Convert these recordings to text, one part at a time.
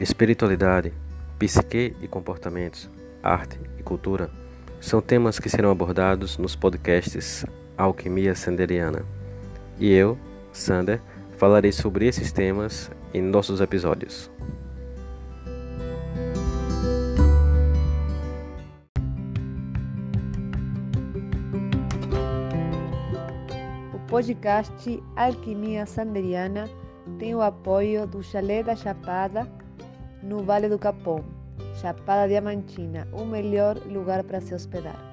Espiritualidade, psique e comportamentos, arte e cultura são temas que serão abordados nos podcasts Alquimia Sanderiana. E eu, Sander, falarei sobre esses temas em nossos episódios. O podcast Alquimia Sanderiana tem o apoio do Chalé da Chapada no Vale do Capão, Chapada Diamantina, o melhor lugar para se hospedar.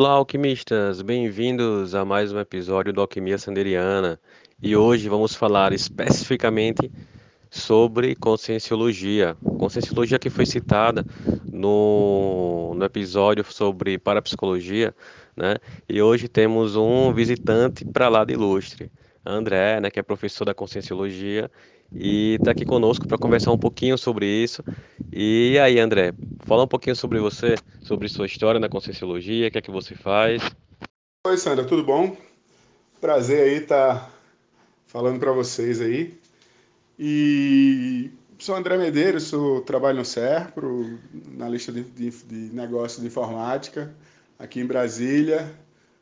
Olá, alquimistas! Bem-vindos a mais um episódio do Alquimia Sanderiana. E hoje vamos falar especificamente sobre conscienciologia. Conscienciologia que foi citada no, no episódio sobre parapsicologia, né? E hoje temos um visitante para lá de ilustre, André, né, que é professor da conscienciologia e está aqui conosco para conversar um pouquinho sobre isso. E aí, André, fala um pouquinho sobre você, sobre sua história na Conscienciologia, o que é que você faz. Oi, Sandra, tudo bom? Prazer aí estar tá falando para vocês aí. E sou André Medeiros, sou, trabalho no SERPRO, na lista de, de, de negócios de informática, aqui em Brasília.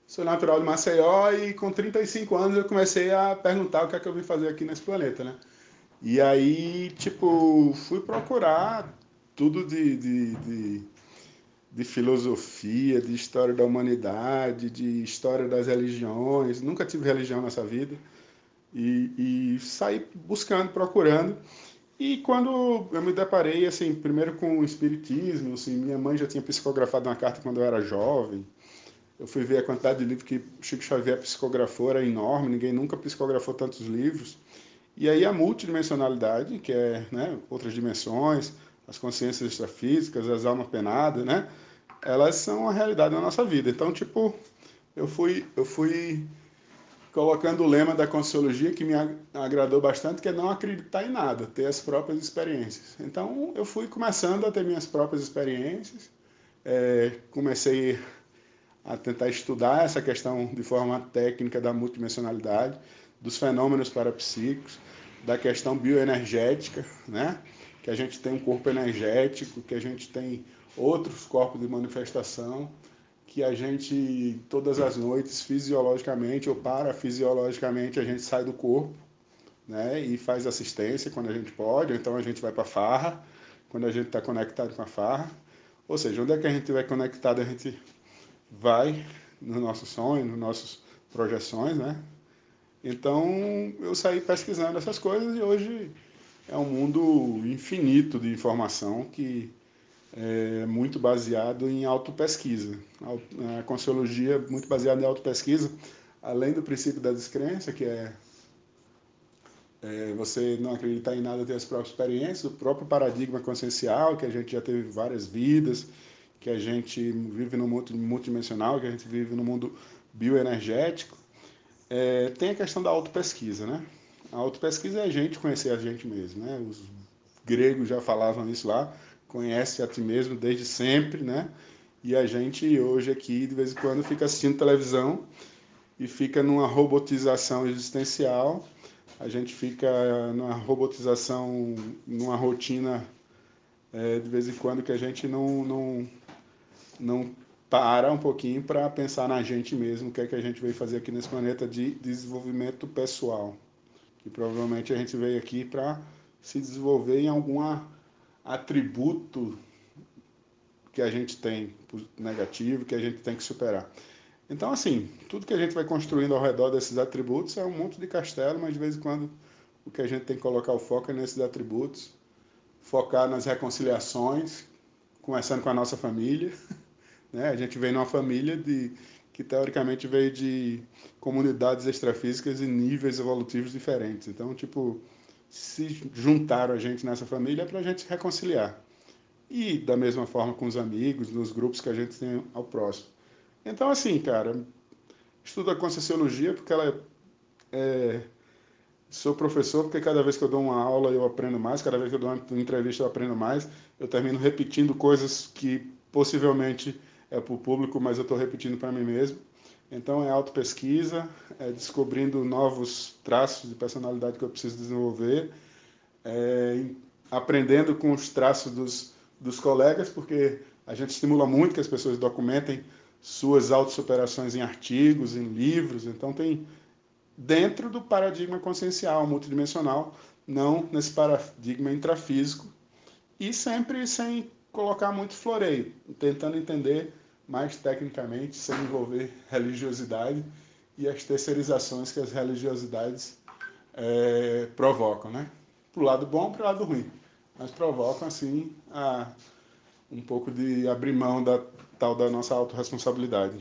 Sou natural de Maceió e com 35 anos eu comecei a perguntar o que é que eu vim fazer aqui nesse planeta, né? E aí, tipo, fui procurar tudo de, de, de, de, filosofia, de história da humanidade, de história das religiões. Nunca tive religião nessa vida. E, e saí buscando, procurando. E quando eu me deparei, assim, primeiro com o espiritismo, assim, minha mãe já tinha psicografado uma carta quando eu era jovem. Eu fui ver a quantidade de livros que Chico Xavier psicografou, era enorme, ninguém nunca psicografou tantos livros. E aí a multidimensionalidade, que é né, outras dimensões, as consciências extrafísicas, as almas penadas, né? Elas são a realidade da nossa vida. Então, tipo, eu fui, eu fui colocando o lema da Consciologia que me agradou bastante, que é não acreditar em nada, ter as próprias experiências. Então, eu fui começando a ter minhas próprias experiências, é, comecei a tentar estudar essa questão de forma técnica da multidimensionalidade, dos fenômenos parapsíquicos, da questão bioenergética, né? que a gente tem um corpo energético, que a gente tem outros corpos de manifestação, que a gente, todas as noites, fisiologicamente ou parafisiologicamente, a gente sai do corpo né? e faz assistência quando a gente pode, então a gente vai para a farra, quando a gente está conectado com a farra. Ou seja, onde é que a gente estiver conectado, a gente vai no nosso sonho, nas nossas projeções, né? Então eu saí pesquisando essas coisas e hoje é um mundo infinito de informação que é muito baseado em autopesquisa. A consciologia é muito baseada em autopesquisa, além do princípio da descrença, que é, é você não acreditar em nada, ter as próprias experiências, o próprio paradigma consciencial, que a gente já teve várias vidas, que a gente vive no mundo multidimensional, que a gente vive no mundo bioenergético, é, tem a questão da autopesquisa, né? A autopesquisa é a gente conhecer a gente mesmo, né? Os gregos já falavam isso lá, conhece a ti mesmo desde sempre, né? E a gente hoje aqui, de vez em quando, fica assistindo televisão e fica numa robotização existencial, a gente fica numa robotização, numa rotina, é, de vez em quando, que a gente não, não, não para um pouquinho para pensar na gente mesmo, o que é que a gente veio fazer aqui nesse planeta de desenvolvimento pessoal. Que provavelmente a gente veio aqui para se desenvolver em algum atributo que a gente tem negativo, que a gente tem que superar. Então, assim, tudo que a gente vai construindo ao redor desses atributos é um monte de castelo, mas de vez em quando o que a gente tem que colocar o foco é nesses atributos, focar nas reconciliações, começando com a nossa família. Né? A gente vem numa família de, que teoricamente veio de comunidades extrafísicas e níveis evolutivos diferentes. Então, tipo, se juntaram a gente nessa família é para a gente se reconciliar. E da mesma forma com os amigos, nos grupos que a gente tem ao próximo. Então, assim, cara, estudo a Conscienciologia porque ela é, sou professor porque cada vez que eu dou uma aula eu aprendo mais, cada vez que eu dou uma entrevista eu aprendo mais, eu termino repetindo coisas que possivelmente é para o público, mas eu estou repetindo para mim mesmo. Então é autopesquisa, é descobrindo novos traços de personalidade que eu preciso desenvolver, é, aprendendo com os traços dos, dos colegas, porque a gente estimula muito que as pessoas documentem suas autossuperações em artigos, em livros, então tem dentro do paradigma consciencial multidimensional, não nesse paradigma intrafísico, e sempre sem colocar muito floreio, tentando entender mais tecnicamente, sem envolver religiosidade e as terceirizações que as religiosidades é, provocam, né? Para o lado bom, para o lado ruim, mas provocam assim a, um pouco de abrir mão da tal da nossa autorresponsabilidade.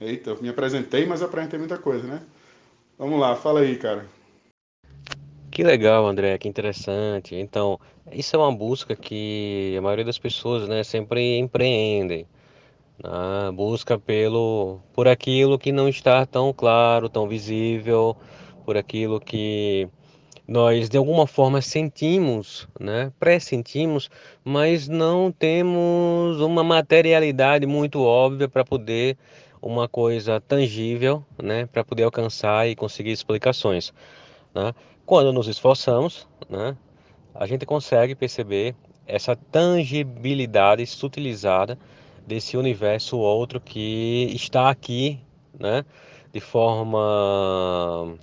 Eita, eu me apresentei, mas apresentei muita coisa, né? Vamos lá, fala aí, cara. Que legal, André, que interessante. Então, isso é uma busca que a maioria das pessoas, né, sempre empreendem. Né? Busca pelo, por aquilo que não está tão claro, tão visível, por aquilo que nós de alguma forma sentimos, né? pressentimos, mas não temos uma materialidade muito óbvia para poder uma coisa tangível, né? para poder alcançar e conseguir explicações. Né? Quando nos esforçamos, né? a gente consegue perceber essa tangibilidade sutilizada desse universo outro que está aqui, né? de forma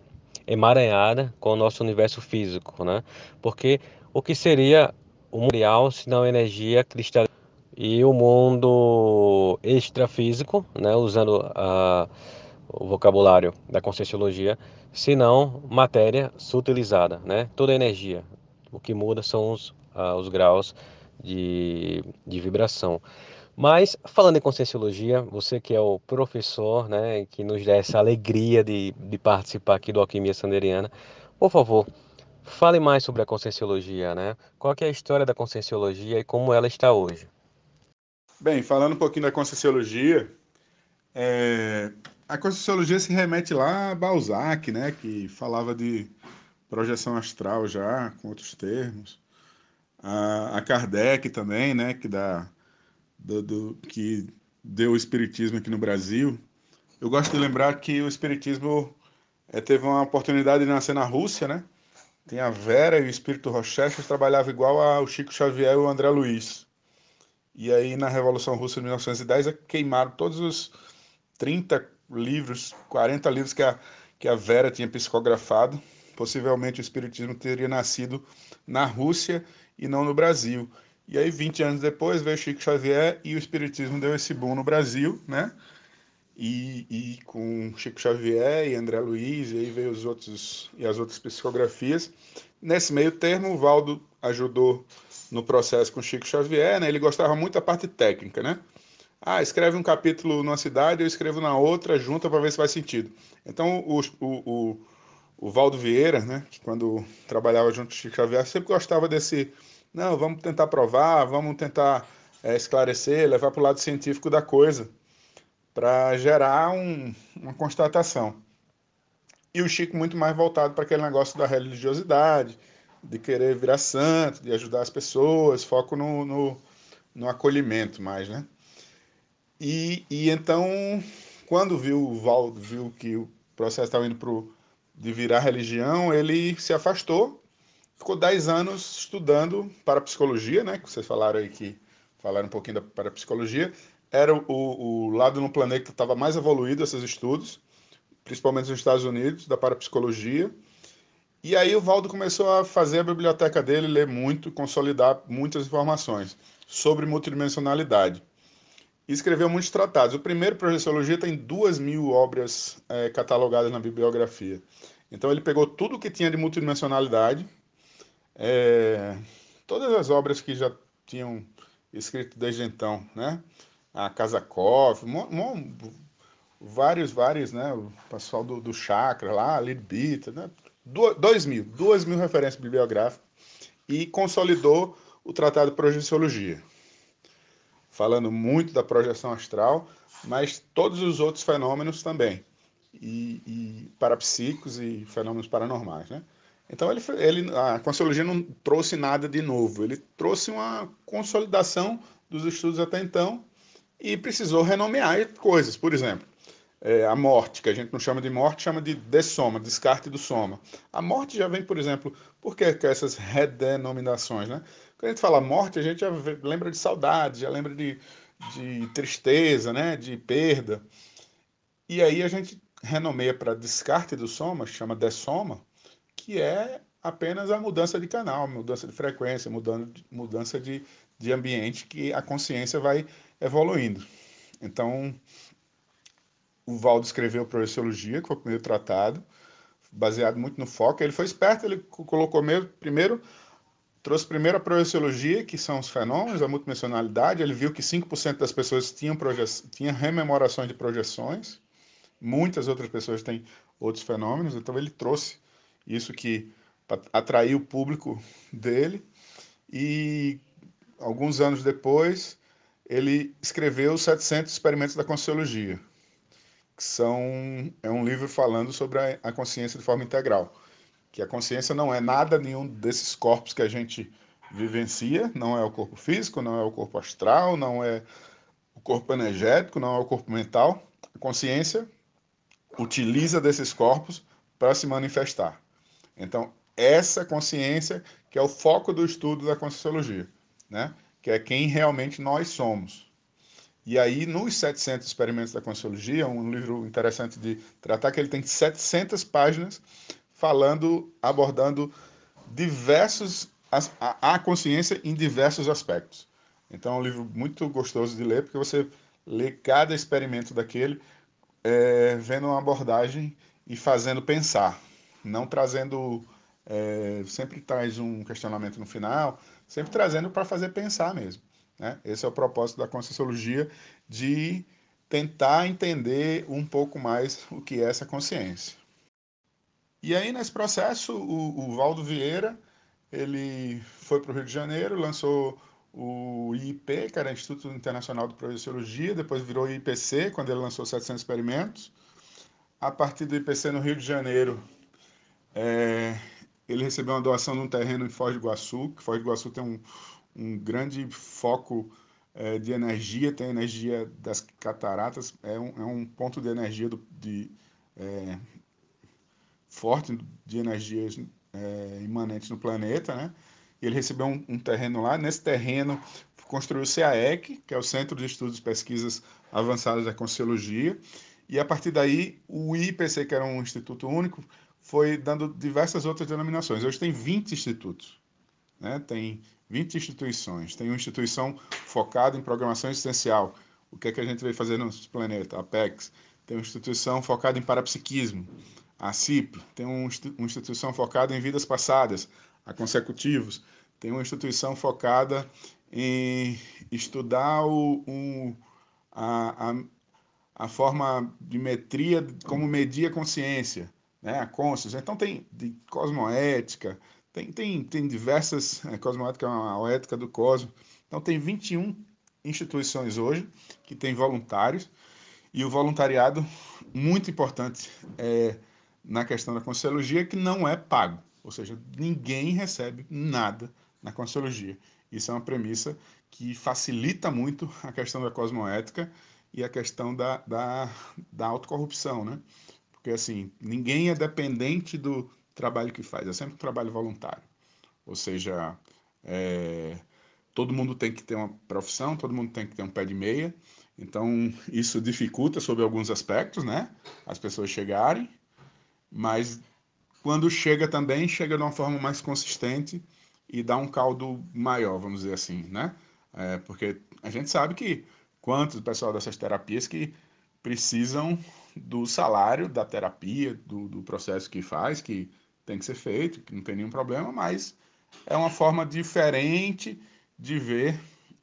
emaranhada com o nosso universo físico, né? Porque o que seria o material se não energia cristalina e o mundo extrafísico, né? Usando a, o vocabulário da conscienciologia, se não matéria sutilizada, né? Toda energia. O que muda são os, uh, os graus de, de vibração. Mas, falando em Conscienciologia, você que é o professor, né, que nos dá essa alegria de, de participar aqui do Alquimia Sanderiana, por favor, fale mais sobre a Conscienciologia, né? Qual é a história da Conscienciologia e como ela está hoje? Bem, falando um pouquinho da Conscienciologia, é... a Conscienciologia se remete lá a Balzac, né, que falava de projeção astral já, com outros termos. A, a Kardec também, né, que dá do, do, que deu o espiritismo aqui no Brasil. Eu gosto de lembrar que o espiritismo é, teve uma oportunidade de nascer na Rússia, né? Tem a Vera e o espírito Rochester trabalhava igual ao Chico Xavier e o André Luiz. E aí na Revolução Russa de 1910 queimaram todos os 30 livros, 40 livros que a, que a Vera tinha psicografado. Possivelmente o espiritismo teria nascido na Rússia e não no Brasil. E aí, 20 anos depois, veio Chico Xavier e o Espiritismo deu esse boom no Brasil, né? E, e com Chico Xavier e André Luiz, e aí veio os outros e as outras psicografias. Nesse meio termo, o Valdo ajudou no processo com Chico Xavier, né? Ele gostava muito da parte técnica, né? Ah, escreve um capítulo numa cidade, eu escrevo na outra, junta para ver se faz sentido. Então, o, o, o, o Valdo Vieira, né? Que quando trabalhava junto com Chico Xavier, sempre gostava desse não, vamos tentar provar, vamos tentar é, esclarecer, levar para o lado científico da coisa, para gerar um, uma constatação. E o Chico muito mais voltado para aquele negócio da religiosidade, de querer virar santo, de ajudar as pessoas, foco no, no, no acolhimento mais, né? E, e então, quando viu o Valdo, viu que o processo estava indo pro, de virar religião, ele se afastou ficou 10 anos estudando parapsicologia, né? Que vocês falaram aí que falaram um pouquinho da parapsicologia. Era o, o lado no planeta que estava mais evoluído esses estudos, principalmente nos Estados Unidos, da parapsicologia. E aí o Valdo começou a fazer a biblioteca dele, ler muito, consolidar muitas informações sobre multidimensionalidade. E escreveu muitos tratados. O primeiro, Projeciologia, tem duas mil obras é, catalogadas na bibliografia. Então ele pegou tudo que tinha de multidimensionalidade, é, todas as obras que já tinham escrito desde então, né? A Kazakov, vários, vários, né? O pessoal do, do Chakra lá, Lidbita, né? dois mil, duas mil referências bibliográficas e consolidou o Tratado de Projeciologia, falando muito da projeção astral, mas todos os outros fenômenos também. e, e parapsíquicos e fenômenos paranormais, né? Então ele, ele, a Consciologia não trouxe nada de novo, ele trouxe uma consolidação dos estudos até então e precisou renomear coisas. Por exemplo, é, a morte, que a gente não chama de morte, chama de dessoma, descarte do soma. A morte já vem, por exemplo, por que essas redenominações, né? Quando a gente fala morte, a gente já lembra de saudade, já lembra de, de tristeza, né? de perda. E aí a gente renomeia para descarte do soma, chama dessoma, que é apenas a mudança de canal, mudança de frequência, mudança de, de, ambiente que a consciência vai evoluindo. Então, o Valdo escreveu Projeciologia, que foi o primeiro tratado, baseado muito no foco. Ele foi esperto, ele colocou mesmo, primeiro, trouxe primeiro a projeciologia, que são os fenômenos, a multidimensionalidade. Ele viu que 5% das pessoas tinham, tinham rememorações de projeções, muitas outras pessoas têm outros fenômenos, então ele trouxe isso que atraiu o público dele. E alguns anos depois, ele escreveu os 700 experimentos da Consciologia, que são é um livro falando sobre a, a consciência de forma integral, que a consciência não é nada nenhum desses corpos que a gente vivencia, não é o corpo físico, não é o corpo astral, não é o corpo energético, não é o corpo mental. A consciência utiliza desses corpos para se manifestar. Então, essa consciência que é o foco do estudo da Conscienciologia, né? que é quem realmente nós somos. E aí, nos 700 experimentos da Conscienciologia, um livro interessante de tratar, que ele tem 700 páginas falando, abordando diversos, a, a consciência em diversos aspectos. Então, é um livro muito gostoso de ler, porque você lê cada experimento daquele, é, vendo uma abordagem e fazendo pensar, não trazendo. É, sempre traz um questionamento no final, sempre trazendo para fazer pensar mesmo. Né? Esse é o propósito da Conscienciologia, de tentar entender um pouco mais o que é essa consciência. E aí, nesse processo, o, o Valdo Vieira, ele foi para o Rio de Janeiro, lançou o IIP, que era Instituto Internacional de Projeciologia, depois virou IPC, quando ele lançou 700 experimentos. A partir do IPC no Rio de Janeiro, é, ele recebeu uma doação de um terreno em Foz do Iguaçu, que Foz do Iguaçu tem um, um grande foco é, de energia, tem a energia das cataratas, é um, é um ponto de energia do, de, é, forte de energias é, imanentes no planeta, né? Ele recebeu um, um, terreno lá. Nesse terreno construiu o CAEC, que é o Centro de Estudos e Pesquisas Avançadas da Consciologia. E a partir daí, o IPC, que era um instituto único, foi dando diversas outras denominações. Hoje tem 20 institutos, né? tem 20 instituições. Tem uma instituição focada em programação existencial. O que é que a gente veio fazer no planeta? A PEX. Tem uma instituição focada em parapsiquismo, a CIP. Tem uma instituição focada em vidas passadas, a Consecutivos. Tem uma instituição focada em estudar o, um, a, a, a forma de metria, como medir a consciência né, a consciência. Então tem de cosmoética, tem, tem, tem diversas, é, cosmoética é uma ética do cosmos. Então tem 21 instituições hoje que têm voluntários e o voluntariado muito importante é, na questão da Conscienciologia que não é pago, ou seja, ninguém recebe nada na Conscienciologia. Isso é uma premissa que facilita muito a questão da cosmoética e a questão da, da, da autocorrupção, né? Porque, assim, ninguém é dependente do trabalho que faz, é sempre um trabalho voluntário. Ou seja, é, todo mundo tem que ter uma profissão, todo mundo tem que ter um pé de meia. Então, isso dificulta sobre alguns aspectos, né? As pessoas chegarem, mas quando chega também, chega de uma forma mais consistente e dá um caldo maior, vamos dizer assim, né? É, porque a gente sabe que quantos pessoal dessas terapias que precisam do salário da terapia, do, do processo que faz, que tem que ser feito, que não tem nenhum problema, mas é uma forma diferente de ver,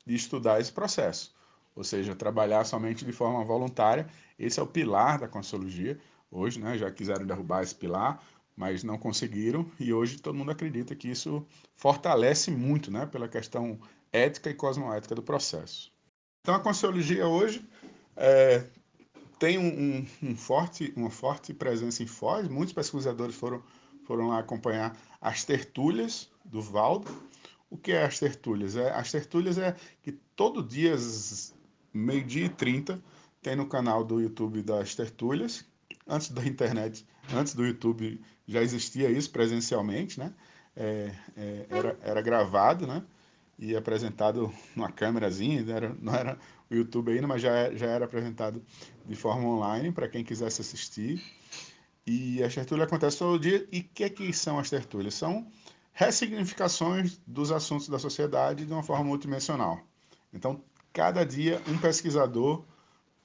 de estudar esse processo. Ou seja, trabalhar somente de forma voluntária. Esse é o pilar da consciologia. Hoje, né, já quiseram derrubar esse pilar, mas não conseguiram. E hoje todo mundo acredita que isso fortalece muito, né, pela questão ética e cosmoética do processo. Então, a consciologia hoje é, tem um, um, um, forte, uma forte presença em Foz. Muitos pesquisadores foram, foram lá acompanhar as tertúlias do Valdo. O que é as tertúlias? É, as tertúlias é que todo dia, meio-dia e 30, tem no canal do YouTube das tertúlias. Antes da internet, antes do YouTube, já existia isso presencialmente, né? É, é, era, era gravado, né? E apresentado numa câmerazinha, não era, não era o YouTube ainda, mas já, já era apresentado de forma online para quem quisesse assistir. E as tertúlias acontecem todo dia. E o que, é que são as tertúlias? São ressignificações dos assuntos da sociedade de uma forma multidimensional. Então, cada dia, um pesquisador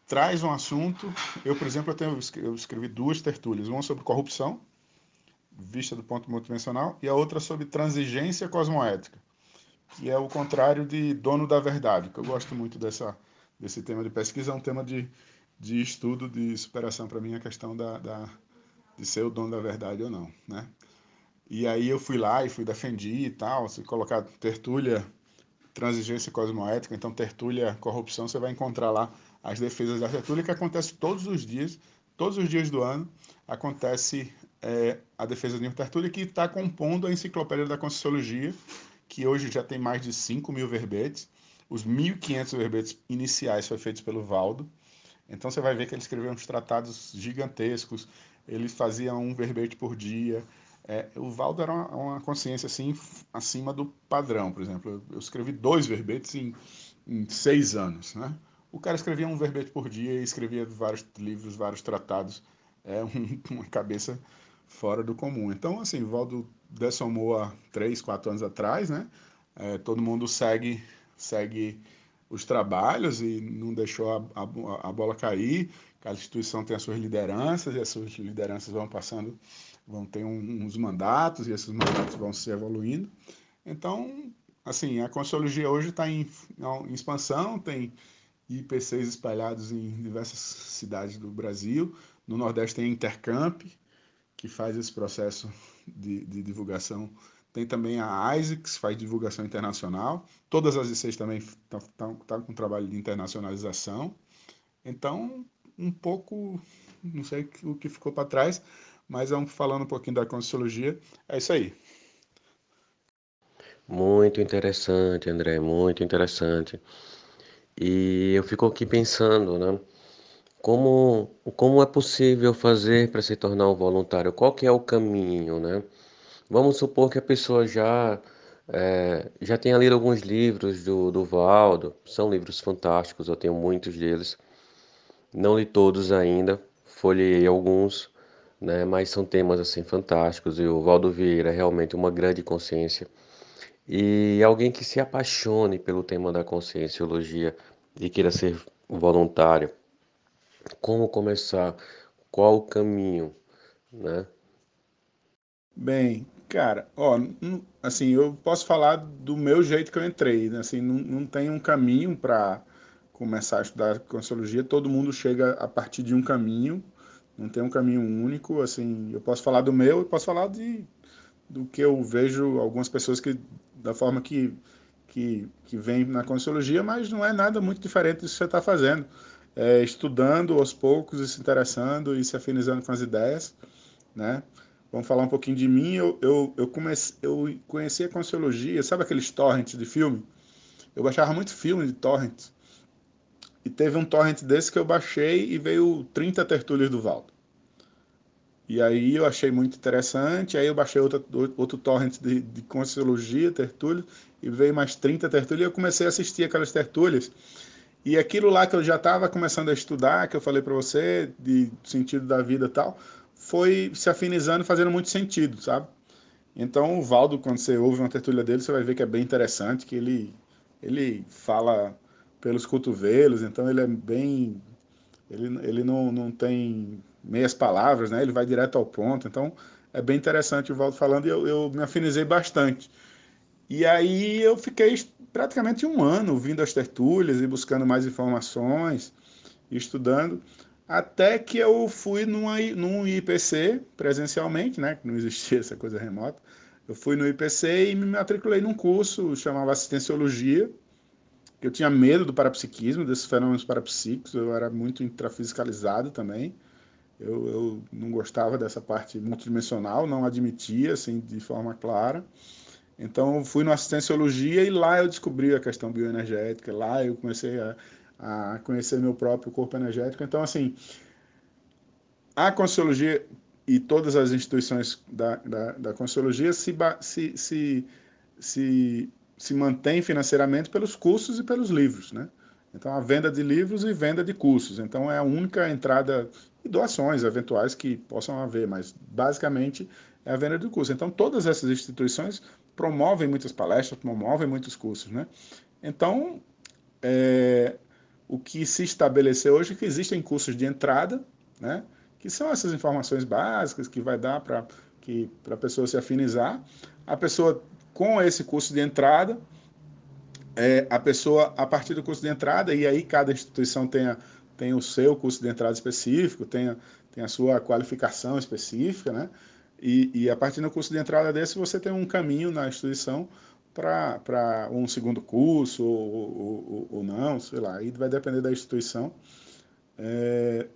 traz um assunto. Eu, por exemplo, eu, tenho, eu escrevi duas tertúlias. Uma sobre corrupção, vista do ponto multidimensional, e a outra sobre transigência cosmoética, que é o contrário de dono da verdade, que eu gosto muito dessa, desse tema de pesquisa, é um tema de, de estudo, de superação. Para mim, a questão da, da, de ser o dono da verdade ou não, né? E aí eu fui lá e fui defendi e tal, se colocar tertúlia transigência cosmoética, então tertúlia corrupção, você vai encontrar lá as defesas da tertúlia que acontece todos os dias, todos os dias do ano, acontece é, a defesa de uma tertúlia que está compondo a enciclopédia da Conscienciologia, que hoje já tem mais de 5 mil verbetes, os 1.500 verbetes iniciais foram feitos pelo Valdo. Então você vai ver que ele escreveu uns tratados gigantescos, ele fazia um verbete por dia. É, o Valdo era uma, uma, consciência assim acima do padrão, por exemplo. Eu, eu escrevi dois verbetes em, em, seis anos, né? O cara escrevia um verbete por dia e escrevia vários livros, vários tratados. É um, uma cabeça fora do comum. Então, assim, o Valdo dessomou há três, quatro anos atrás, né? É, todo mundo segue segue os trabalhos e não deixou a, a, a, bola cair. Cada instituição tem as suas lideranças e as suas lideranças vão passando, vão ter um, uns mandatos e esses mandatos vão se evoluindo. Então, assim, a Consciologia hoje está em, em expansão, tem IPCs espalhados em diversas cidades do Brasil. No Nordeste tem Intercamp, que faz esse processo de, de divulgação tem também a ISICS, faz divulgação internacional. Todas as ICs também estão com trabalho de internacionalização. Então, um pouco, não sei o que ficou para trás, mas falando um pouquinho da Conscienciologia. É isso aí. Muito interessante, André, muito interessante. E eu fico aqui pensando, né? Como, como é possível fazer para se tornar um voluntário? Qual que é o caminho, né? Vamos supor que a pessoa já é, já tenha lido alguns livros do, do Valdo, são livros fantásticos, eu tenho muitos deles. Não li todos ainda, folhei alguns, né, mas são temas assim fantásticos e o Valdo Vieira é realmente uma grande consciência. E alguém que se apaixone pelo tema da conscienciologia e queira ser voluntário, como começar? Qual o caminho, né? Bem, Cara, ó, assim, eu posso falar do meu jeito que eu entrei, né? Assim, não, não tem um caminho para começar a estudar Consciologia, todo mundo chega a partir de um caminho, não tem um caminho único, assim, eu posso falar do meu e posso falar de, do que eu vejo algumas pessoas que, da forma que, que, que vem na Consciologia, mas não é nada muito diferente disso que você está fazendo, é, estudando aos poucos e se interessando e se afinizando com as ideias, né? Vamos falar um pouquinho de mim. Eu, eu, eu, comecei, eu conheci a Consciologia, sabe aqueles torrents de filme? Eu baixava muito filme de torrents. E teve um torrent desse que eu baixei e veio 30 tertúlias do Valdo. E aí eu achei muito interessante. Aí eu baixei outro, outro torrent de, de Consciologia, tertúlias, e veio mais 30 tertúlias. E eu comecei a assistir aquelas tertúlias. E aquilo lá que eu já estava começando a estudar, que eu falei para você, de sentido da vida e tal, foi se afinizando, fazendo muito sentido, sabe? Então o Valdo, quando você ouve uma tertúlia dele, você vai ver que é bem interessante, que ele, ele fala pelos cotovelos, então ele é bem... Ele, ele não, não tem meias palavras, né? Ele vai direto ao ponto, então é bem interessante o Valdo falando e eu, eu me afinizei bastante. E aí eu fiquei praticamente um ano ouvindo as tertúlias e buscando mais informações, estudando, até que eu fui numa, num IPC presencialmente, né? Que não existia essa coisa remota. Eu fui no IPC e me matriculei num curso chamava Assistenciologia. eu tinha medo do parapsiquismo, desses fenômenos parapsíquicos, eu era muito intrafisicalizado também. Eu, eu não gostava dessa parte multidimensional, não admitia assim de forma clara. Então fui no assistenciologia e lá eu descobri a questão bioenergética, lá eu comecei a, a conhecer meu próprio corpo energético. Então assim, a Consciologia e todas as instituições da, da, da se, se, se, se, se mantêm financeiramente pelos cursos e pelos livros, né? Então, a venda de livros e venda de cursos. Então, é a única entrada e doações eventuais que possam haver, mas basicamente é a venda de cursos. Então, todas essas instituições promovem muitas palestras, promovem muitos cursos, né? Então, é, o que se estabeleceu hoje é que existem cursos de entrada, né? Que são essas informações básicas que vai dar para que para a pessoa se afinizar. A pessoa com esse curso de entrada, é, a pessoa, a partir do curso de entrada, e aí cada instituição tem, a, tem o seu curso de entrada específico, tem a, tem a sua qualificação específica, né? E, e a partir do curso de entrada desse, você tem um caminho na instituição para um segundo curso ou, ou, ou, não, sei lá, aí vai depender da instituição, é,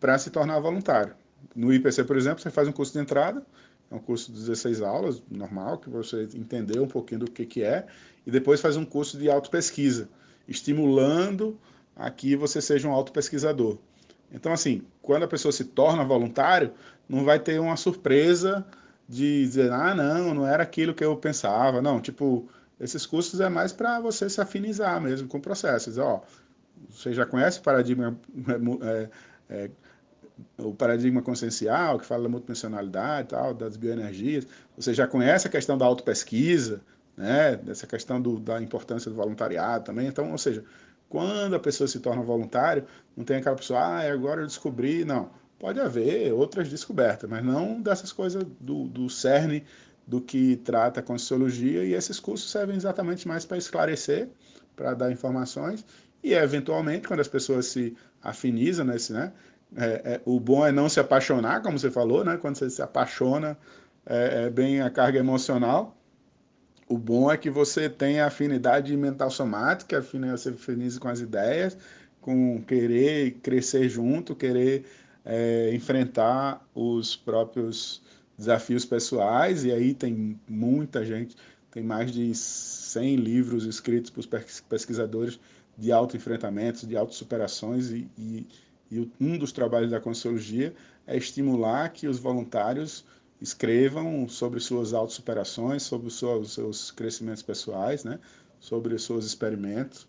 para se tornar voluntário. No IPC, por exemplo, você faz um curso de entrada, é um curso de 16 aulas, normal, que você entender um pouquinho do que, que é, e depois faz um curso de autopesquisa, estimulando a que você seja um autopesquisador. Então, assim, quando a pessoa se torna voluntário, não vai ter uma surpresa de dizer, ah, não, não era aquilo que eu pensava. Não, tipo, esses cursos é mais para você se afinizar mesmo com processos. Ó, você já conhece o paradigma, é, é, o paradigma consciencial, que fala da multidimensionalidade e tal, das bioenergias. Você já conhece a questão da autopesquisa, né, dessa questão do, da importância do voluntariado também. Então, ou seja, quando a pessoa se torna voluntário, não tem aquela pessoa, ah, agora eu descobri. Não, pode haver outras descobertas, mas não dessas coisas do, do cerne do que trata a Conscienciologia, e esses cursos servem exatamente mais para esclarecer, para dar informações, e eventualmente, quando as pessoas se afinizam nesse, né, é, é, o bom é não se apaixonar, como você falou, né? Quando você se apaixona, é, é bem a carga emocional. O bom é que você tem afinidade mental somática, você afiniza com as ideias, com querer crescer junto, querer é, enfrentar os próprios desafios pessoais. E aí tem muita gente, tem mais de 100 livros escritos por pesquisadores de auto-enfrentamentos, de auto-superações e, e e um dos trabalhos da Consciologia é estimular que os voluntários escrevam sobre suas autossuperações, sobre os seus crescimentos pessoais, né? sobre os seus experimentos,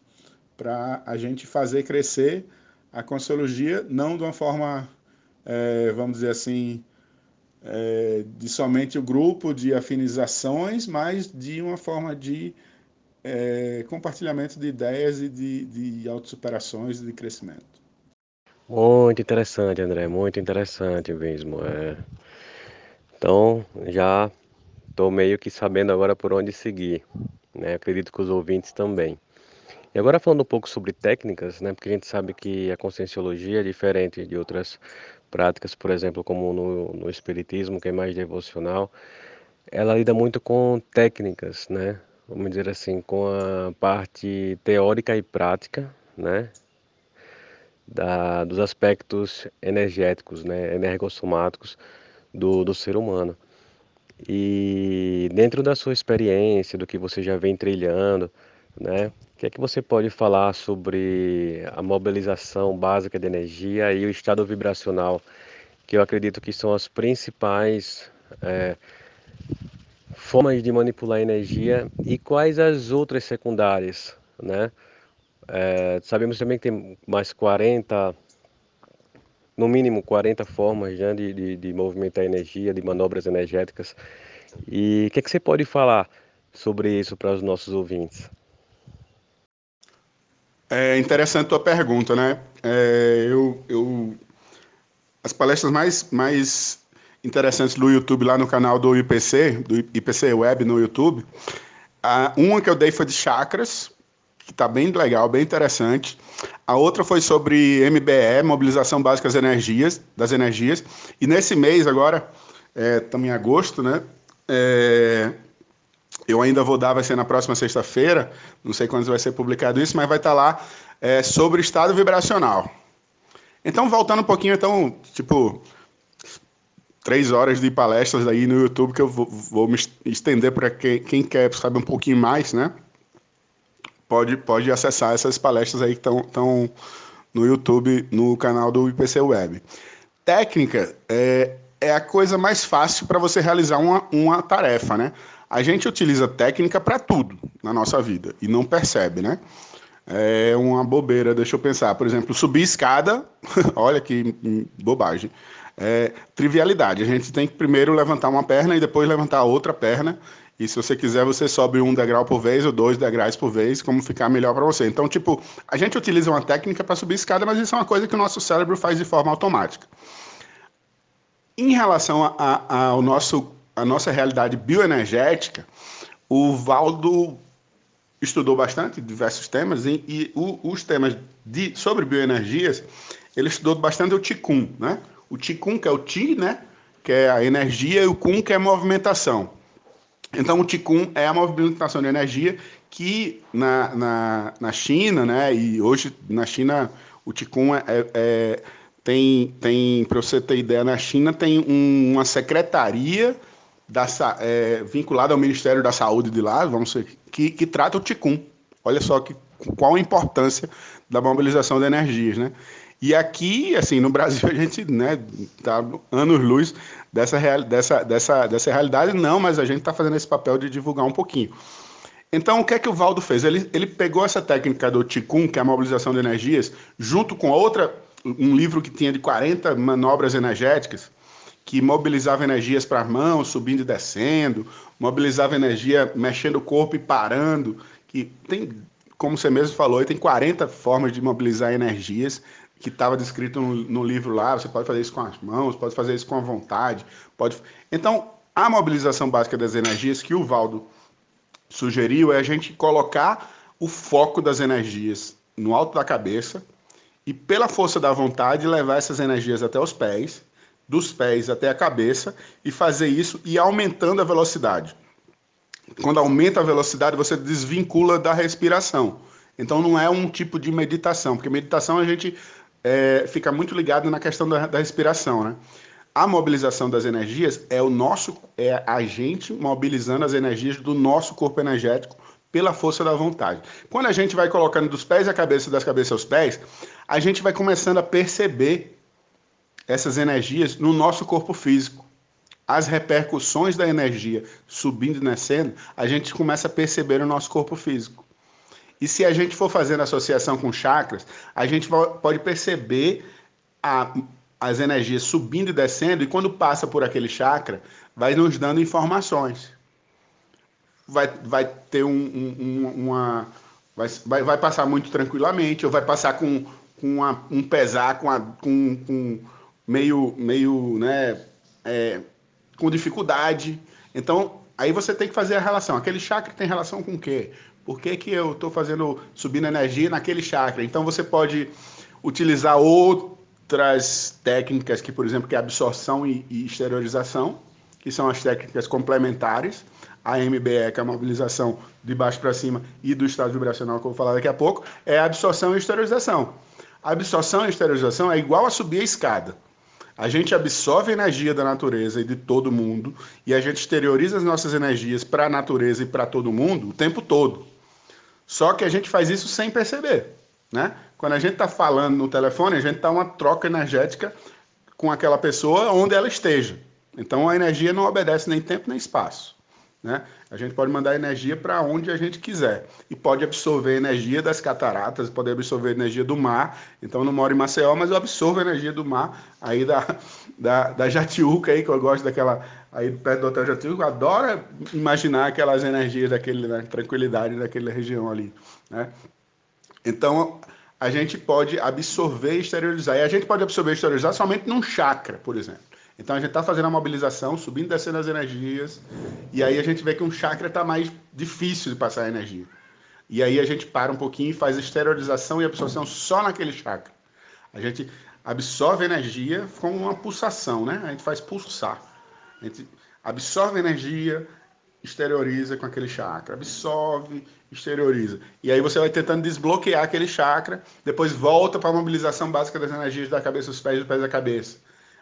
para a gente fazer crescer a Consciologia, não de uma forma, é, vamos dizer assim, é, de somente o grupo de afinizações, mas de uma forma de é, compartilhamento de ideias e de, de autossuperações e de crescimento. Muito interessante, André, muito interessante mesmo. É. Então, já estou meio que sabendo agora por onde seguir, né? Acredito que os ouvintes também. E agora falando um pouco sobre técnicas, né? Porque a gente sabe que a conscienciologia é diferente de outras práticas, por exemplo, como no, no espiritismo, que é mais devocional, ela lida muito com técnicas, né? Vamos dizer assim, com a parte teórica e prática, né? da, dos aspectos energéticos, né, energossomáticos do, do ser humano. E dentro da sua experiência, do que você já vem trilhando, né, o que é que você pode falar sobre a mobilização básica de energia e o estado vibracional, que eu acredito que são as principais é, formas de manipular energia e quais as outras secundárias, né? É, sabemos também que tem mais 40, no mínimo 40 formas já de, de, de movimentar energia, de manobras energéticas. E o que, é que você pode falar sobre isso para os nossos ouvintes? É interessante a tua pergunta, né? É, eu, eu, as palestras mais, mais interessantes do YouTube lá no canal do IPC, do IPC Web no YouTube, a, uma que eu dei foi de chakras, que está bem legal, bem interessante. A outra foi sobre MBE, Mobilização Básica das Energias, das Energias. E nesse mês agora, estamos é, em agosto, né? É, eu ainda vou dar, vai ser na próxima sexta-feira, não sei quando vai ser publicado isso, mas vai estar lá é, sobre estado vibracional. Então, voltando um pouquinho, então, tipo, três horas de palestras aí no YouTube que eu vou, vou me estender para quem, quem, quer saber um pouquinho mais, né? Pode, pode acessar essas palestras aí que estão no YouTube, no canal do IPC Web. Técnica é, é a coisa mais fácil para você realizar uma, uma tarefa, né? A gente utiliza técnica para tudo na nossa vida e não percebe, né? É uma bobeira, deixa eu pensar. Por exemplo, subir escada, olha que bobagem. É trivialidade. A gente tem que primeiro levantar uma perna e depois levantar a outra perna. E se você quiser, você sobe um degrau por vez ou dois degraus por vez, como ficar melhor para você. Então, tipo, a gente utiliza uma técnica para subir escada, mas isso é uma coisa que o nosso cérebro faz de forma automática. Em relação a, a, ao nosso a nossa realidade bioenergética, o Valdo estudou bastante diversos temas e, e o, os temas de, sobre bioenergias, ele estudou bastante o Ticum, né? O Ticum, que é o Ti, né? Que é a energia, e o Kun, que é movimentação. Então, o Ticum é a movimentação de energia que na, na, na China, né? E hoje na China o Ticum é, é, tem, tem para você ter ideia, na China tem um, uma secretaria da, é, vinculada ao Ministério da Saúde de lá, vamos ser, que, que trata o TICUM. Olha só que, qual a importância da mobilização de energias, né? E aqui, assim, no Brasil a gente, né, tá anos-luz dessa, real, dessa, dessa, dessa realidade, não, mas a gente está fazendo esse papel de divulgar um pouquinho. Então, o que é que o Valdo fez? Ele, ele pegou essa técnica do Ticum, que é a mobilização de energias, junto com outra, um livro que tinha de 40 manobras energéticas, que mobilizava energias para as mãos, subindo e descendo, mobilizava energia mexendo o corpo e parando, que tem, como você mesmo falou, tem 40 formas de mobilizar energias que estava descrito no, no, livro lá, você pode fazer isso com as mãos, pode fazer isso com a vontade, pode. Então, a mobilização básica das energias que o Valdo sugeriu é a gente colocar o foco das energias no alto da cabeça e pela força da vontade levar essas energias até os pés dos pés até a cabeça e fazer isso e aumentando a velocidade. Quando aumenta a velocidade, você desvincula da respiração. Então não é um tipo de meditação, porque meditação a gente é, fica muito ligado na questão da, da respiração, né? A mobilização das energias é o nosso, é a gente mobilizando as energias do nosso corpo energético pela força da vontade. Quando a gente vai colocando dos pés à cabeça, das cabeças aos pés, a gente vai começando a perceber essas energias no nosso corpo físico. As repercussões da energia subindo e descendo, a gente começa a perceber no nosso corpo físico. E se a gente for fazendo associação com chakras, a gente pode perceber a, as energias subindo e descendo, e quando passa por aquele chakra, vai nos dando informações. Vai, vai ter um, um, uma. Vai, vai passar muito tranquilamente, ou vai passar com, com uma, um pesar, com, a, com, com meio, meio né, é, com dificuldade. Então, aí você tem que fazer a relação. Aquele chakra tem relação com o quê? Por que, que eu estou fazendo, subindo energia naquele chakra? Então, você pode utilizar outras técnicas, que, por exemplo, que é absorção e, e exteriorização, que são as técnicas complementares. A MBE, que é a mobilização de baixo para cima, e do estado vibracional, que eu vou falar daqui a pouco, é absorção e exteriorização. A absorção e exteriorização é igual a subir a escada. A gente absorve a energia da natureza e de todo mundo e a gente exterioriza as nossas energias para a natureza e para todo mundo o tempo todo. Só que a gente faz isso sem perceber, né? Quando a gente está falando no telefone, a gente está uma troca energética com aquela pessoa onde ela esteja. Então a energia não obedece nem tempo nem espaço. Né? A gente pode mandar energia para onde a gente quiser e pode absorver energia das cataratas, pode absorver energia do mar. Então, eu não moro em Maceió, mas eu absorvo energia do mar aí da, da, da Jatiuca aí, que eu gosto daquela aí perto do Hotel eu adoro imaginar aquelas energias daquele, da tranquilidade daquela região ali, né? Então, a gente pode absorver e exteriorizar. E a gente pode absorver e exteriorizar somente num chakra, por exemplo. Então a gente está fazendo a mobilização, subindo e descendo as energias, e aí a gente vê que um chakra está mais difícil de passar a energia. E aí a gente para um pouquinho e faz a esterilização e absorção só naquele chakra. A gente absorve energia com uma pulsação, né? A gente faz pulsar. A gente absorve energia, exterioriza com aquele chakra, absorve, exterioriza. E aí você vai tentando desbloquear aquele chakra, depois volta para a mobilização básica das energias da cabeça aos pés, dos pés à cabeça.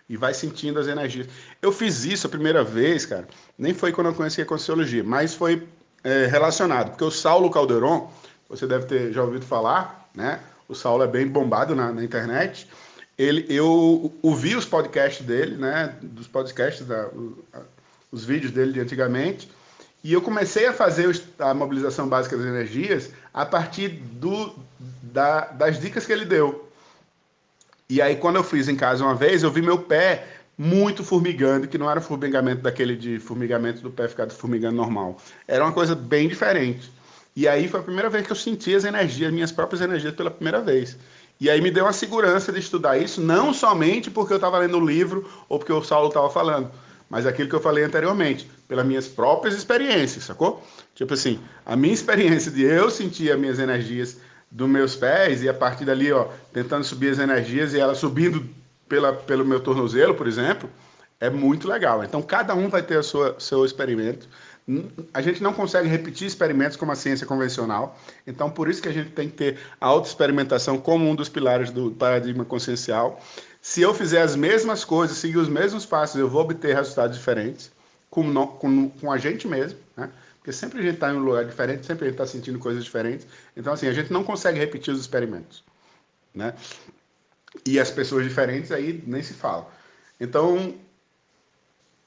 E vai sentindo as energias. Eu fiz isso a primeira vez, cara, nem foi quando eu conheci a Conscienciologia, mas foi é, relacionado, porque o Saulo Calderon, você deve ter já ouvido falar, né? O Saulo é bem bombado na, na internet. Ele, eu ouvi os podcasts dele, né? Dos podcasts, da, os vídeos dele de antigamente, e eu comecei a fazer a mobilização básica das energias a partir do, da, das dicas que ele deu. E aí, quando eu fiz em casa uma vez, eu vi meu pé muito formigando, que não era formigamento daquele de formigamento do pé ficar formigando normal. Era uma coisa bem diferente. E aí foi a primeira vez que eu senti as energias, minhas próprias energias pela primeira vez. E aí me deu uma segurança de estudar isso, não somente porque eu estava lendo o livro ou porque o Saulo estava falando, mas aquilo que eu falei anteriormente, pelas minhas próprias experiências, sacou? Tipo assim, a minha experiência de eu sentir as minhas energias dos meus pés e a partir dali, ó, tentando subir as energias e ela subindo pela, pelo meu tornozelo, por exemplo, é muito legal. Então, cada um vai ter o seu, seu experimento. A gente não consegue repetir experimentos como a ciência convencional. Então, por isso que a gente tem que ter a autoexperimentação como um dos pilares do paradigma consciencial. Se eu fizer as mesmas coisas, seguir os mesmos passos, eu vou obter resultados diferentes com, com, com a gente mesmo, né? Porque sempre a gente está em um lugar diferente, sempre a gente está sentindo coisas diferentes. Então, assim, a gente não consegue repetir os experimentos, né? E as pessoas diferentes aí nem se fala. Então,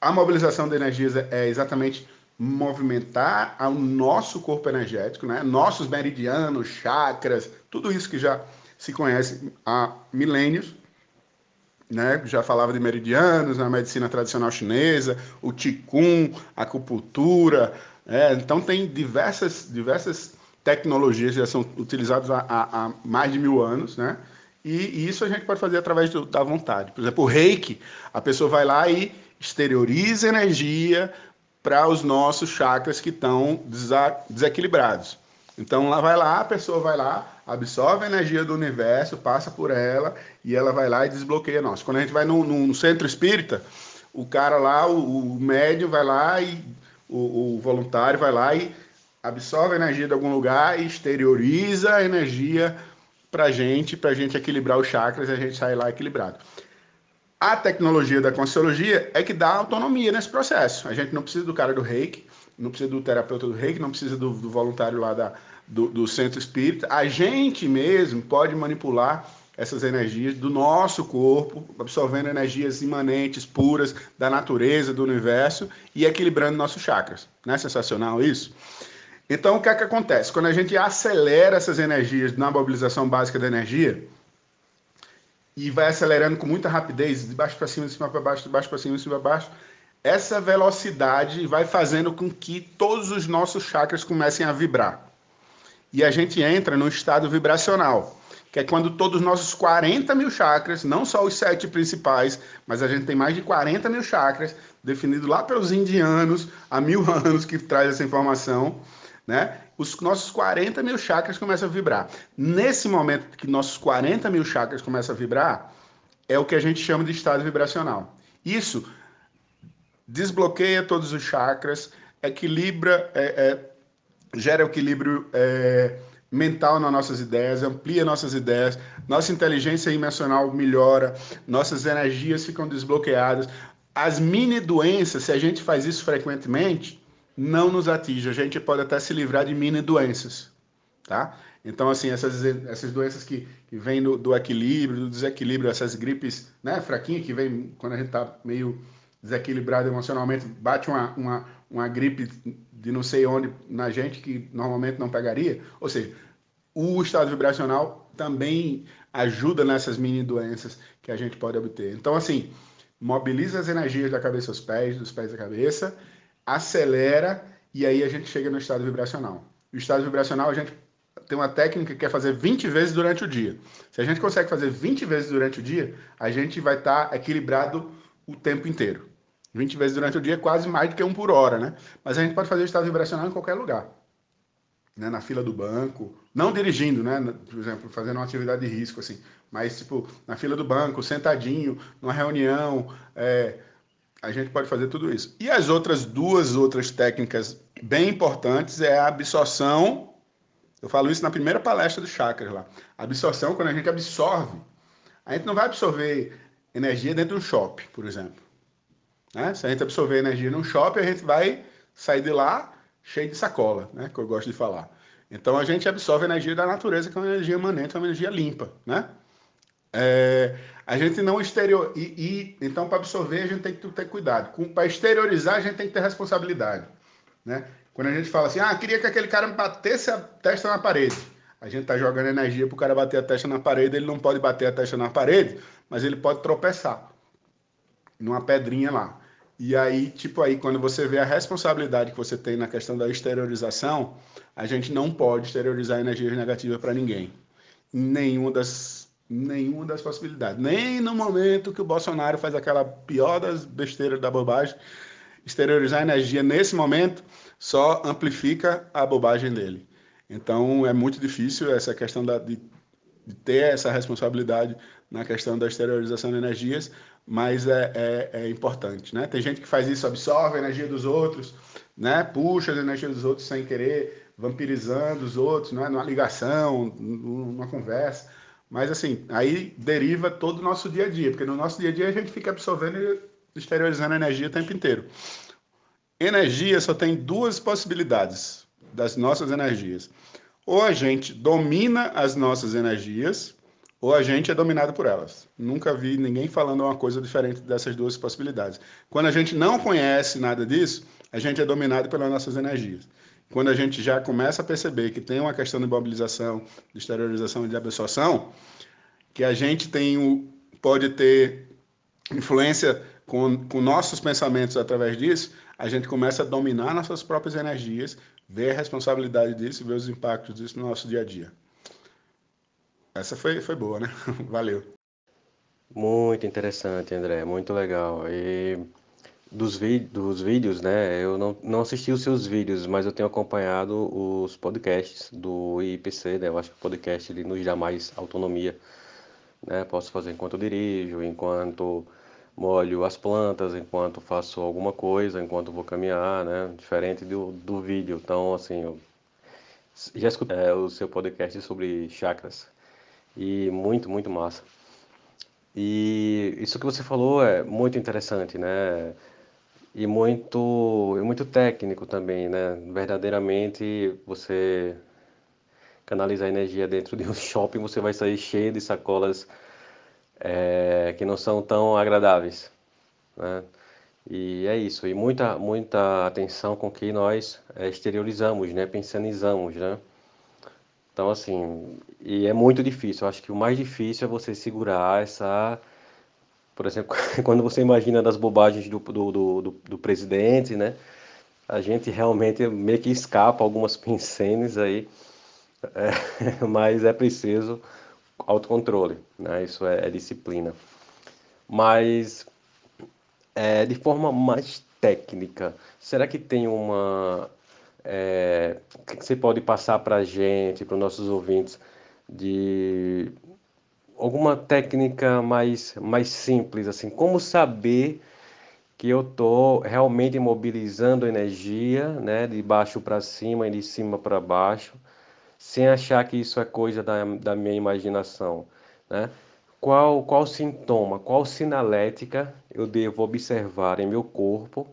a mobilização de energias é exatamente movimentar o nosso corpo energético, né? Nossos meridianos, chakras, tudo isso que já se conhece há milênios, né? Já falava de meridianos na medicina tradicional chinesa, o Qigong, a acupuntura. É, então, tem diversas, diversas tecnologias que já são utilizadas há, há, há mais de mil anos, né? E, e, isso a gente pode fazer através do, da vontade. Por exemplo, o reiki, a pessoa vai lá e exterioriza energia para os nossos chakras que estão desequilibrados. Então, lá vai lá, a pessoa vai lá, absorve a energia do universo, passa por ela e ela vai lá e desbloqueia nós. Quando a gente vai no, no centro espírita, o cara lá, o, o médium vai lá e o, o, voluntário vai lá e absorve a energia de algum lugar e exterioriza a energia para gente, para gente equilibrar os chakras e a gente sai lá equilibrado. A tecnologia da Conscienciologia é que dá autonomia nesse processo. A gente não precisa do cara do reiki, não precisa do terapeuta do reiki, não precisa do, do voluntário lá da, do, do centro espírita, a gente mesmo pode manipular essas energias do nosso corpo, absorvendo energias imanentes, puras da natureza, do universo e equilibrando nossos chakras. Não é sensacional isso? Então, o que é que acontece? Quando a gente acelera essas energias na mobilização básica da energia, e vai acelerando com muita rapidez, de baixo para cima, de cima para baixo, de baixo para cima, de cima para baixo, essa velocidade vai fazendo com que todos os nossos chakras comecem a vibrar. E a gente entra no estado vibracional, que é quando todos os nossos 40 mil chakras, não só os sete principais, mas a gente tem mais de 40 mil chakras, definido lá pelos indianos, há mil anos que traz essa informação, né? Os nossos 40 mil chakras começam a vibrar. Nesse momento que nossos 40 mil chakras começam a vibrar, é o que a gente chama de estado vibracional. Isso desbloqueia todos os chakras, equilibra, é, é, gera equilíbrio é, mental nas nossas ideias, amplia nossas ideias, nossa inteligência emocional melhora, nossas energias ficam desbloqueadas. As mini doenças, se a gente faz isso frequentemente, não nos atinge. A gente pode até se livrar de mini doenças, tá? Então, assim, essas, essas doenças que, que vêm do, do equilíbrio, do desequilíbrio, essas gripes né, fraquinhas que vem quando a gente está meio desequilibrado emocionalmente, bate uma, uma, uma gripe de não sei onde na gente que normalmente não pegaria. Ou seja, o estado vibracional também ajuda nessas mini doenças que a gente pode obter. Então, assim, mobiliza as energias da cabeça aos pés, dos pés à cabeça, acelera e aí a gente chega no estado vibracional. O estado vibracional a gente tem uma técnica que é fazer 20 vezes durante o dia. Se a gente consegue fazer 20 vezes durante o dia, a gente vai estar equilibrado o tempo inteiro. 20 vezes durante o dia é quase mais do que um por hora, né? Mas a gente pode fazer o estado vibracional em qualquer lugar. Né? Na fila do banco, não dirigindo, né? Por exemplo, fazendo uma atividade de risco, assim. Mas, tipo, na fila do banco, sentadinho, numa reunião, é... a gente pode fazer tudo isso. E as outras duas outras técnicas bem importantes é a absorção. Eu falo isso na primeira palestra do chakra lá. Absorção, quando a gente absorve, a gente não vai absorver energia dentro de um shopping, por exemplo. Né? Se a gente absorver energia num shopping, a gente vai sair de lá cheio de sacola, né? que eu gosto de falar. Então a gente absorve energia da natureza, que é uma energia imanente, é uma energia limpa. Né? É, a gente não exterior e, e então para absorver a gente tem que ter cuidado. Para exteriorizar a gente tem que ter responsabilidade, né? Quando a gente fala assim, ah, queria que aquele cara batesse a testa na parede, a gente está jogando energia para o cara bater a testa na parede, ele não pode bater a testa na parede, mas ele pode tropeçar numa pedrinha lá. E aí, tipo aí, quando você vê a responsabilidade que você tem na questão da exteriorização, a gente não pode exteriorizar energias negativas para ninguém. Nenhuma das, nenhuma das possibilidades. Nem no momento que o Bolsonaro faz aquela pior das besteiras da bobagem, exteriorizar energia nesse momento só amplifica a bobagem dele. Então é muito difícil essa questão da, de, de ter essa responsabilidade na questão da exteriorização de energias, mas é, é, é, importante, né? Tem gente que faz isso, absorve a energia dos outros, né? Puxa a energia dos outros sem querer, vampirizando os outros, né? numa ligação, numa conversa. Mas assim, aí deriva todo o nosso dia a dia, porque no nosso dia a dia a gente fica absorvendo e exteriorizando energia o tempo inteiro. Energia só tem duas possibilidades das nossas energias. Ou a gente domina as nossas energias, ou a gente é dominado por elas. Nunca vi ninguém falando uma coisa diferente dessas duas possibilidades. Quando a gente não conhece nada disso, a gente é dominado pelas nossas energias. Quando a gente já começa a perceber que tem uma questão de mobilização, de exteriorização e de absorção, que a gente tem o, pode ter influência com, com nossos pensamentos através disso, a gente começa a dominar nossas próprias energias, ver a responsabilidade disso, ver os impactos disso no nosso dia a dia. Essa foi, foi boa, né? Valeu. Muito interessante, André, muito legal. E dos, dos vídeos, né? Eu não, não assisti os seus vídeos, mas eu tenho acompanhado os podcasts do IPC, né? Eu acho que o podcast ele nos dá mais autonomia, né? Posso fazer enquanto dirijo, enquanto molho as plantas, enquanto faço alguma coisa, enquanto vou caminhar, né? Diferente do, do vídeo. Então, assim, eu já escutei é, o seu podcast sobre chakras e muito, muito massa. E isso que você falou é muito interessante, né? E muito, e muito técnico também, né? Verdadeiramente você canaliza a energia dentro de um shopping, você vai sair cheio de sacolas é, que não são tão agradáveis, né? E é isso, e muita, muita atenção com que nós é, exteriorizamos, né? Pensanizamos, né? Então, assim, e é muito difícil. Eu acho que o mais difícil é você segurar essa. Por exemplo, quando você imagina das bobagens do, do, do, do presidente, né? A gente realmente meio que escapa algumas pensenes aí, é, mas é preciso autocontrole, né? Isso é, é disciplina. Mas, é, de forma mais técnica, será que tem uma é, o que você pode passar para a gente, para os nossos ouvintes, de alguma técnica mais, mais simples, assim, como saber que eu estou realmente mobilizando energia, né, de baixo para cima e de cima para baixo, sem achar que isso é coisa da, da minha imaginação, né? Qual, qual sintoma, qual sinalética eu devo observar em meu corpo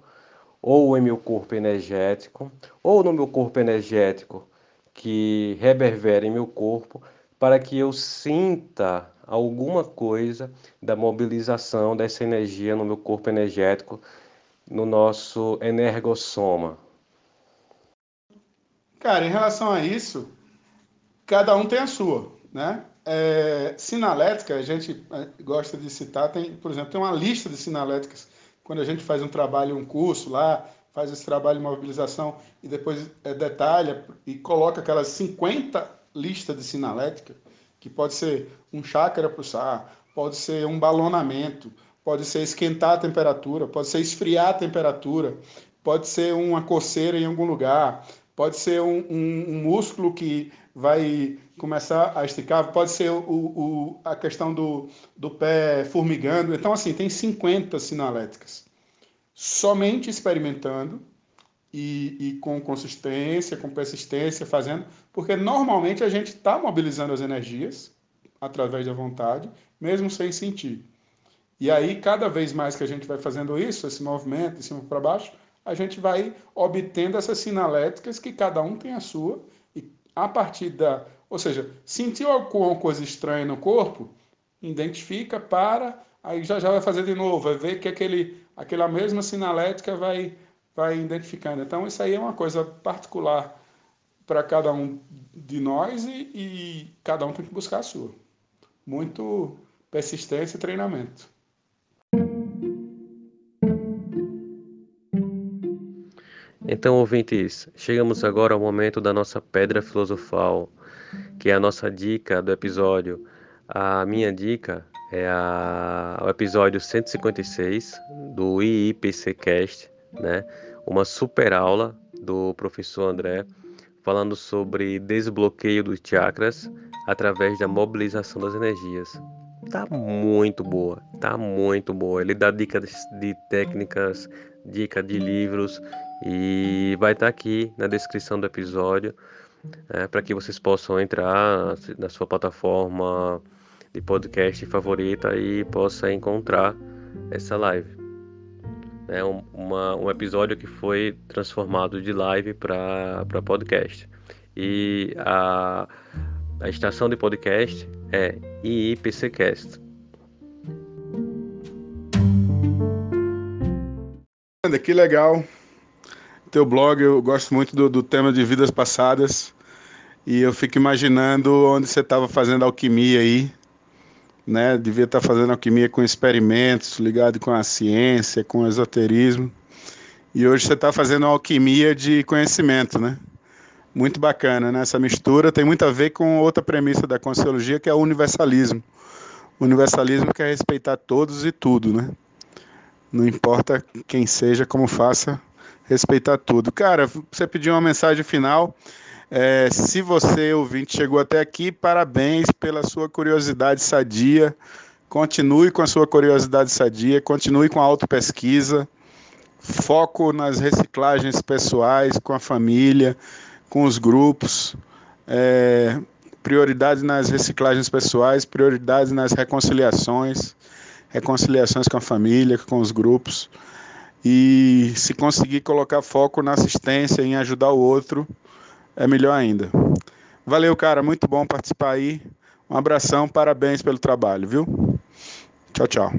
ou em meu corpo energético, ou no meu corpo energético que reverbera em meu corpo, para que eu sinta alguma coisa da mobilização dessa energia no meu corpo energético, no nosso energossoma. Cara, em relação a isso, cada um tem a sua, né? É, sinalética, a gente é, gosta de citar, tem, por exemplo, tem uma lista de sinaléticas quando a gente faz um trabalho, um curso lá, faz esse trabalho de mobilização e depois é, detalha e coloca aquelas 50 listas de sinalética, que pode ser um chácara pulsar, pode ser um balonamento, pode ser esquentar a temperatura, pode ser esfriar a temperatura, pode ser uma coceira em algum lugar, pode ser um, um, um músculo que vai começar a esticar, pode ser o, o, a questão do, do pé formigando. Então, assim, tem 50 sinaléticas. Somente experimentando e, e com consistência, com persistência, fazendo, porque normalmente a gente está mobilizando as energias através da vontade, mesmo sem sentir. E aí, cada vez mais que a gente vai fazendo isso, esse movimento de cima para baixo, a gente vai obtendo essas sinaléticas que cada um tem a sua, e a partir da. Ou seja, sentiu alguma coisa estranha no corpo, identifica, para, aí já já vai fazer de novo, vai ver que aquele, aquela mesma sinalética vai, vai identificando. Então, isso aí é uma coisa particular para cada um de nós e, e cada um tem que buscar a sua. Muito persistência e treinamento. Então, ouvintes, chegamos agora ao momento da nossa pedra filosofal, que é a nossa dica do episódio. A minha dica é a, o episódio 156 do IIPCcast, né? Uma super aula do professor André falando sobre desbloqueio dos chakras através da mobilização das energias. Tá muito boa, tá muito boa. Ele dá dicas de técnicas, dica de livros e vai estar tá aqui na descrição do episódio é, para que vocês possam entrar na sua plataforma de podcast favorita e possa encontrar essa live. É um, uma, um episódio que foi transformado de live para podcast. E a, a estação de podcast é IIPCcast. Que legal teu blog, eu gosto muito do, do tema de vidas passadas. E eu fico imaginando onde você estava fazendo alquimia aí, né? Devia estar tá fazendo alquimia com experimentos, ligado com a ciência, com o esoterismo. E hoje você está fazendo alquimia de conhecimento, né? Muito bacana, né? Essa mistura tem muito a ver com outra premissa da Consciologia, que é o universalismo. O universalismo quer respeitar todos e tudo, né? Não importa quem seja, como faça, respeitar tudo. Cara, você pediu uma mensagem final. É, se você, ouvinte, chegou até aqui, parabéns pela sua curiosidade sadia. Continue com a sua curiosidade sadia, continue com a autopesquisa, foco nas reciclagens pessoais, com a família, com os grupos, é, prioridade nas reciclagens pessoais, prioridade nas reconciliações, reconciliações com a família, com os grupos. E se conseguir colocar foco na assistência, em ajudar o outro, é melhor ainda. Valeu, cara. Muito bom participar aí. Um abração, parabéns pelo trabalho, viu? Tchau, tchau.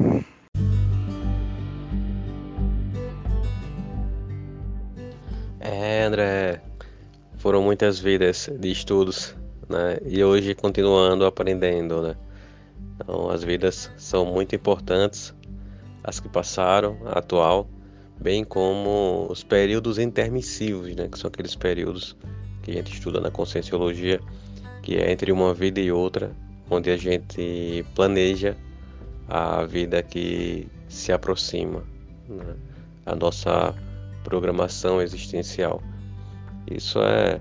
É, André, foram muitas vidas de estudos, né? E hoje continuando aprendendo, né? Então, as vidas são muito importantes, as que passaram, a atual, bem como os períodos intermissivos, né, que são aqueles períodos que a gente estuda na conscienciologia, que é entre uma vida e outra, onde a gente planeja a vida que se aproxima, né, a nossa programação existencial. Isso é,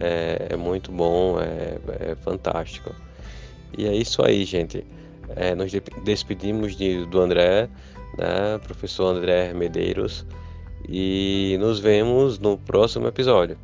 é, é muito bom, é, é, fantástico. E é isso aí, gente. É, nos despedimos de, do André né, professor André Medeiros, e nos vemos no próximo episódio.